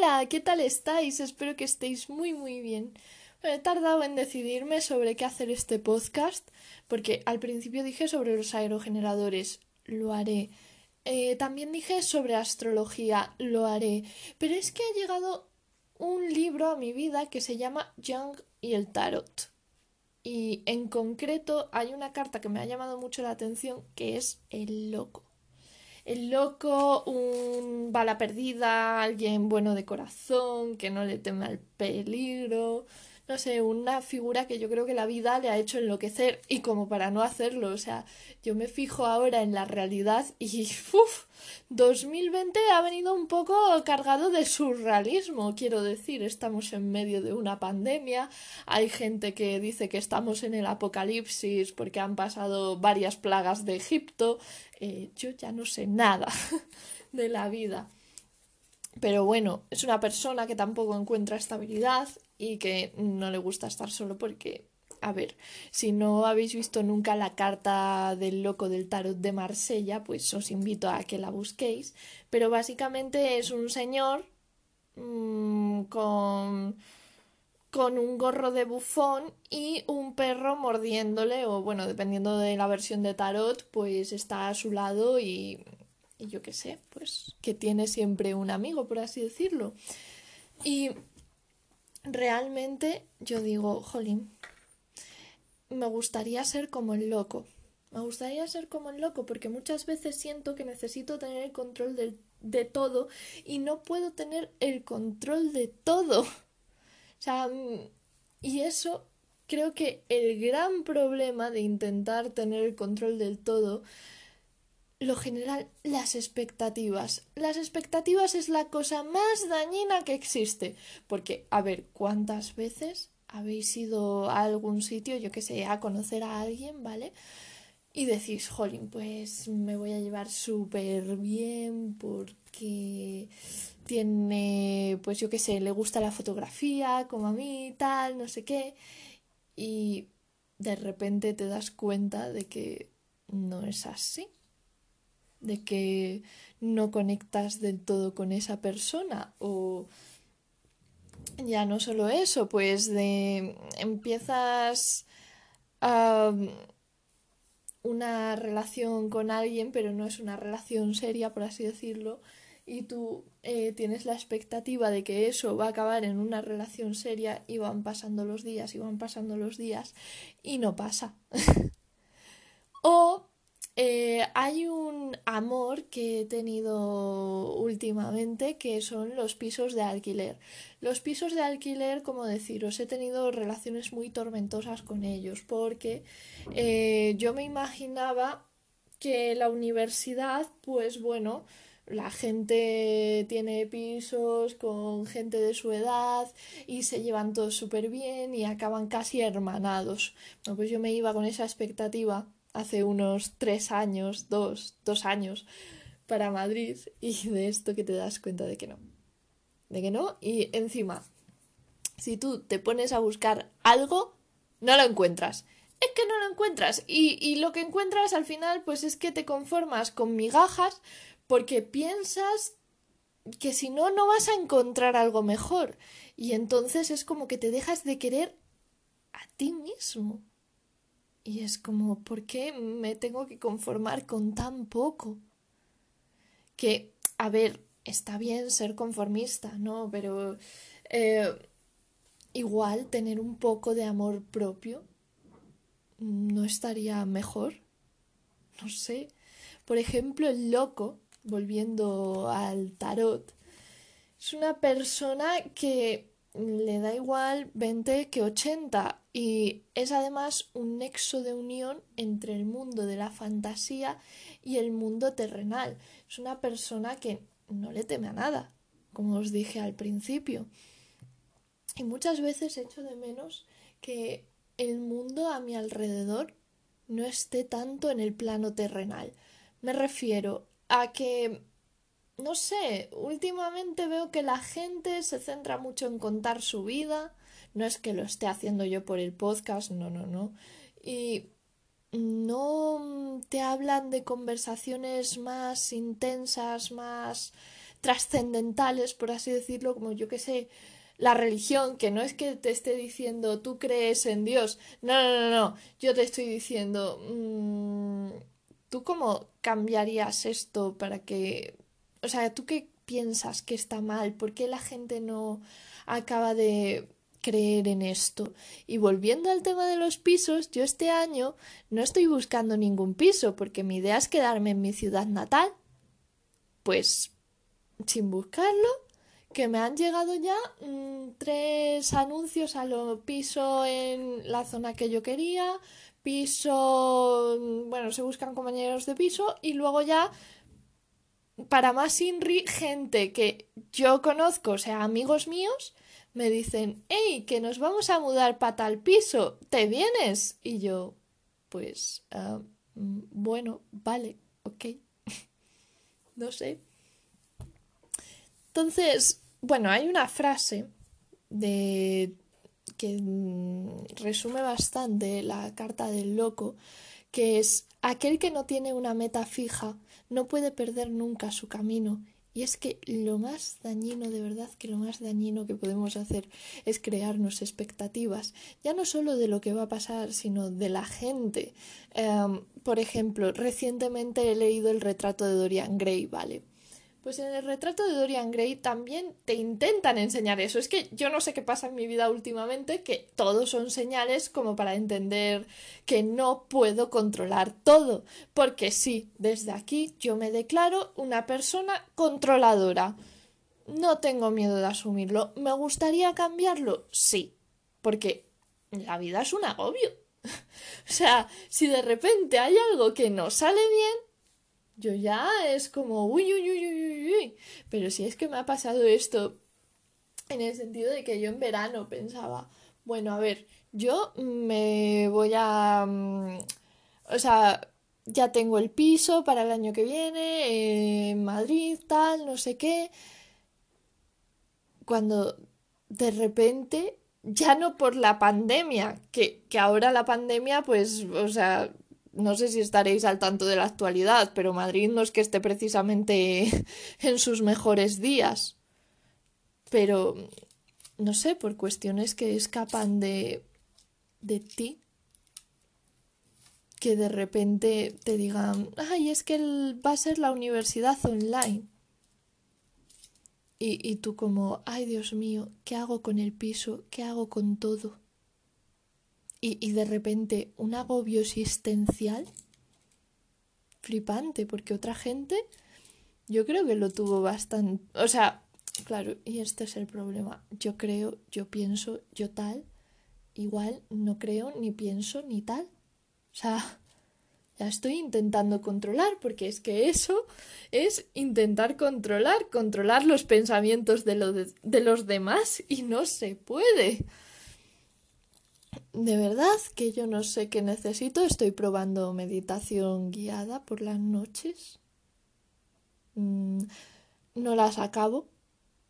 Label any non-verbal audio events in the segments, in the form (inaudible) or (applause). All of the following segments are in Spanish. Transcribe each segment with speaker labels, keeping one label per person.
Speaker 1: Hola, ¿qué tal estáis? Espero que estéis muy muy bien. he tardado en decidirme sobre qué hacer este podcast, porque al principio dije sobre los aerogeneradores, lo haré. Eh, también dije sobre astrología, lo haré. Pero es que ha llegado un libro a mi vida que se llama Young y el Tarot. Y en concreto hay una carta que me ha llamado mucho la atención que es el loco el loco, un bala perdida, alguien bueno de corazón, que no le teme al peligro, no sé, una figura que yo creo que la vida le ha hecho enloquecer y como para no hacerlo, o sea, yo me fijo ahora en la realidad y (laughs) uff, 2020 ha venido un poco cargado de surrealismo, quiero decir, estamos en medio de una pandemia, hay gente que dice que estamos en el apocalipsis porque han pasado varias plagas de Egipto, eh, yo ya no sé nada (laughs) de la vida. Pero bueno, es una persona que tampoco encuentra estabilidad y que no le gusta estar solo porque, a ver, si no habéis visto nunca la carta del loco del tarot de Marsella, pues os invito a que la busquéis. Pero básicamente es un señor mmm, con con un gorro de bufón y un perro mordiéndole, o bueno, dependiendo de la versión de tarot, pues está a su lado y, y yo qué sé, pues que tiene siempre un amigo, por así decirlo. Y realmente yo digo, jolín, me gustaría ser como el loco. Me gustaría ser como el loco porque muchas veces siento que necesito tener el control de, de todo y no puedo tener el control de todo. (laughs) O sea, mm, y eso creo que el gran problema de intentar tener el control del todo lo general las expectativas. Las expectativas es la cosa más dañina que existe. Porque, a ver, ¿cuántas veces habéis ido a algún sitio, yo que sé, a conocer a alguien, ¿vale? Y decís, jolín, pues me voy a llevar súper bien porque tiene, pues yo qué sé, le gusta la fotografía, como a mí, tal, no sé qué. Y de repente te das cuenta de que no es así, de que no conectas del todo con esa persona o ya no solo eso, pues de empiezas a una relación con alguien, pero no es una relación seria, por así decirlo, y tú eh, tienes la expectativa de que eso va a acabar en una relación seria y van pasando los días y van pasando los días y no pasa. (laughs) o eh, hay un amor que he tenido últimamente que son los pisos de alquiler. Los pisos de alquiler, como deciros, he tenido relaciones muy tormentosas con ellos porque eh, yo me imaginaba que la universidad, pues bueno, la gente tiene pisos con gente de su edad y se llevan todos súper bien y acaban casi hermanados. Pues yo me iba con esa expectativa hace unos tres años, dos, dos años para Madrid y de esto que te das cuenta de que no. De que no y encima, si tú te pones a buscar algo, no lo encuentras. Es que no lo encuentras y, y lo que encuentras al final pues es que te conformas con migajas porque piensas que si no, no vas a encontrar algo mejor. Y entonces es como que te dejas de querer a ti mismo. Y es como, ¿por qué me tengo que conformar con tan poco? Que, a ver, está bien ser conformista, ¿no? Pero eh, igual tener un poco de amor propio no estaría mejor. No sé. Por ejemplo, el loco volviendo al tarot, es una persona que le da igual 20 que 80 y es además un nexo de unión entre el mundo de la fantasía y el mundo terrenal. Es una persona que no le teme a nada, como os dije al principio. Y muchas veces echo de menos que el mundo a mi alrededor no esté tanto en el plano terrenal. Me refiero a que, no sé, últimamente veo que la gente se centra mucho en contar su vida, no es que lo esté haciendo yo por el podcast, no, no, no, y no te hablan de conversaciones más intensas, más trascendentales, por así decirlo, como yo que sé, la religión, que no es que te esté diciendo tú crees en Dios, no, no, no, no, yo te estoy diciendo, mm, ¿tú cómo cambiarías esto para que, o sea, ¿tú qué piensas que está mal? ¿Por qué la gente no acaba de creer en esto? Y volviendo al tema de los pisos, yo este año no estoy buscando ningún piso porque mi idea es quedarme en mi ciudad natal. Pues sin buscarlo, que me han llegado ya mm, tres anuncios a lo piso en la zona que yo quería, piso, mm, bueno, se buscan compañeros de piso y luego ya para más Inri, gente que yo conozco, o sea, amigos míos, me dicen, hey, que nos vamos a mudar para tal piso, ¿te vienes? Y yo, pues, ah, mm, bueno, vale, ok, (laughs) no sé. Entonces, bueno, hay una frase de que mm, resume bastante la carta del loco, que es aquel que no tiene una meta fija no puede perder nunca su camino. Y es que lo más dañino, de verdad, que lo más dañino que podemos hacer es crearnos expectativas, ya no solo de lo que va a pasar, sino de la gente. Em, por ejemplo, recientemente he leído el retrato de Dorian Gray, ¿vale? Pues en el retrato de Dorian Gray también te intentan enseñar eso. Es que yo no sé qué pasa en mi vida últimamente, que todos son señales como para entender que no puedo controlar todo. Porque sí, desde aquí yo me declaro una persona controladora. No tengo miedo de asumirlo. ¿Me gustaría cambiarlo? Sí. Porque la vida es un agobio. (laughs) o sea, si de repente hay algo que no sale bien, yo ya es como, uy, uy, uy, uy, Pero si es que me ha pasado esto en el sentido de que yo en verano pensaba, bueno, a ver, yo me voy a... Mm, o sea, ya tengo el piso para el año que viene, en Madrid, tal, no sé qué. Cuando de repente, ya no por la pandemia, que, que ahora la pandemia, pues, o sea, no sé si estaréis al tanto de la actualidad, pero Madrid no es que esté precisamente (laughs) en sus mejores días. Pero, no sé, por cuestiones que escapan de, de ti, que de repente te digan, ay, es que va a ser la universidad online. Y, y tú como, ay, Dios mío, ¿qué hago con el piso? ¿Qué hago con todo? Y, y de repente un agobio existencial flipante, porque otra gente yo creo que lo tuvo bastante, o sea, claro, y este es el problema, yo creo, yo pienso, yo tal, igual no creo, ni pienso, ni tal, o sea, ya estoy intentando controlar, porque es que eso es intentar controlar, controlar los pensamientos de, lo de, de los demás y no se puede. De verdad que yo no sé qué necesito. Estoy probando meditación guiada por las noches. Mm, no las acabo.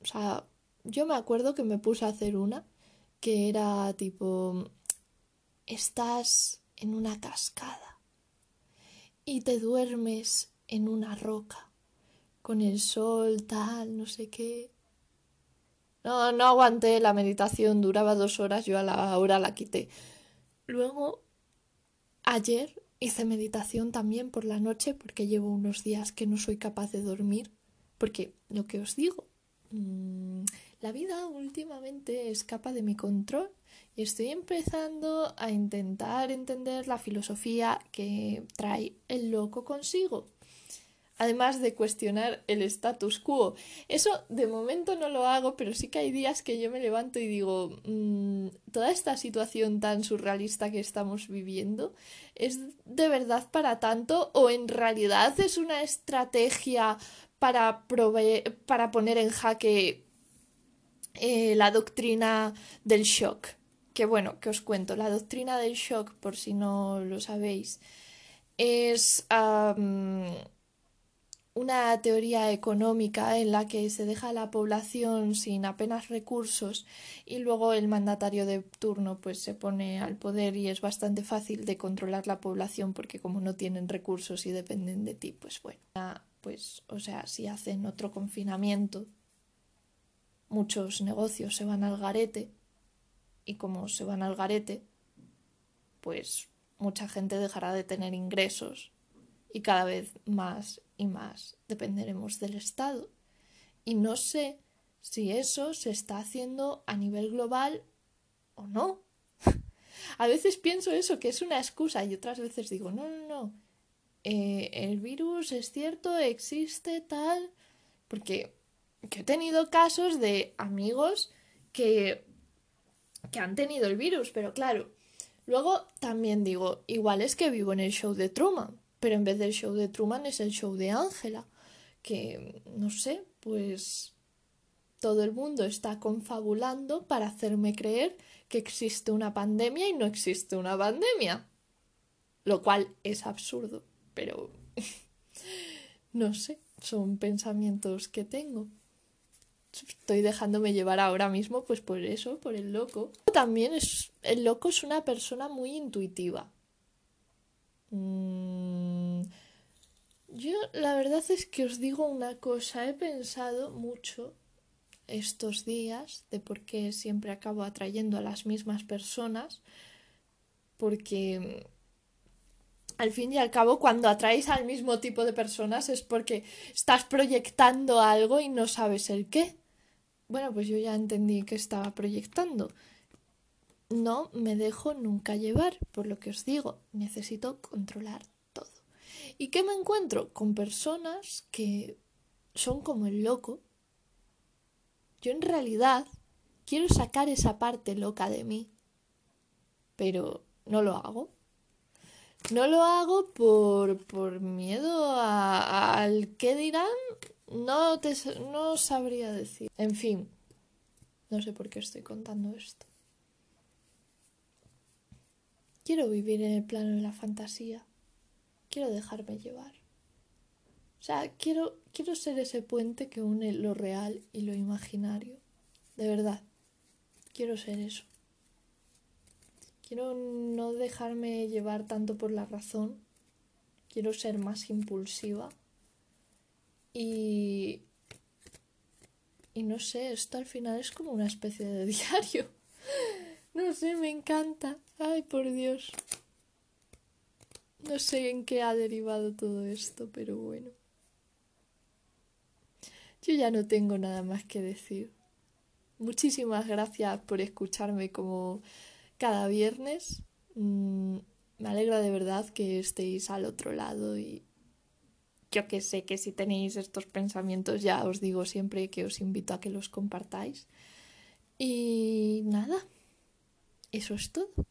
Speaker 1: O sea, yo me acuerdo que me puse a hacer una que era tipo, estás en una cascada y te duermes en una roca con el sol tal, no sé qué. No, no aguanté la meditación, duraba dos horas, yo a la hora la quité. Luego, ayer hice meditación también por la noche porque llevo unos días que no soy capaz de dormir. Porque lo que os digo, mmm, la vida últimamente escapa de mi control y estoy empezando a intentar entender la filosofía que trae el loco consigo además de cuestionar el status quo. Eso de momento no lo hago, pero sí que hay días que yo me levanto y digo, mmm, toda esta situación tan surrealista que estamos viviendo, ¿es de verdad para tanto o en realidad es una estrategia para, para poner en jaque eh, la doctrina del shock? Que bueno, que os cuento, la doctrina del shock, por si no lo sabéis, es una teoría económica en la que se deja a la población sin apenas recursos y luego el mandatario de turno pues se pone al poder y es bastante fácil de controlar la población porque como no tienen recursos y dependen de ti pues bueno pues, o sea, si hacen otro confinamiento, muchos negocios se van al garete y como se van al garete, pues mucha gente dejará de tener ingresos y cada vez más y más dependeremos del Estado. Y no sé si eso se está haciendo a nivel global o no. (laughs) a veces pienso eso, que es una excusa, y otras veces digo, no, no, no. Eh, el virus es cierto, existe tal. Porque he tenido casos de amigos que, que han tenido el virus, pero claro, luego también digo, igual es que vivo en el show de Truman, pero en vez del show de Truman es el show de Ángela, que no sé, pues todo el mundo está confabulando para hacerme creer que existe una pandemia y no existe una pandemia. Lo cual es absurdo, pero (laughs) no sé, son pensamientos que tengo. Estoy dejándome llevar ahora mismo pues por eso, por el loco. También es el loco es una persona muy intuitiva. Mm, yo la verdad es que os digo una cosa, he pensado mucho estos días de por qué siempre acabo atrayendo a las mismas personas, porque mm, al fin y al cabo cuando atraes al mismo tipo de personas es porque estás proyectando algo y no sabes el qué. Bueno, pues yo ya entendí que estaba proyectando. No me dejo nunca llevar, por lo que os digo, necesito controlar todo. ¿Y qué me encuentro? Con personas que son como el loco, yo en realidad quiero sacar esa parte loca de mí, pero no lo hago. No lo hago por, por miedo al qué dirán. No, te, no sabría decir. En fin, no sé por qué estoy contando esto. Quiero vivir en el plano de la fantasía. Quiero dejarme llevar. O sea, quiero, quiero ser ese puente que une lo real y lo imaginario. De verdad. Quiero ser eso. Quiero no dejarme llevar tanto por la razón. Quiero ser más impulsiva. Y... Y no sé, esto al final es como una especie de (laughs) diario. No sé, me encanta. Ay, por Dios. No sé en qué ha derivado todo esto, pero bueno. Yo ya no tengo nada más que decir. Muchísimas gracias por escucharme como cada viernes. Mm, me alegra de verdad que estéis al otro lado y yo que sé que si tenéis estos pensamientos ya os digo siempre que os invito a que los compartáis. Y nada, eso es todo.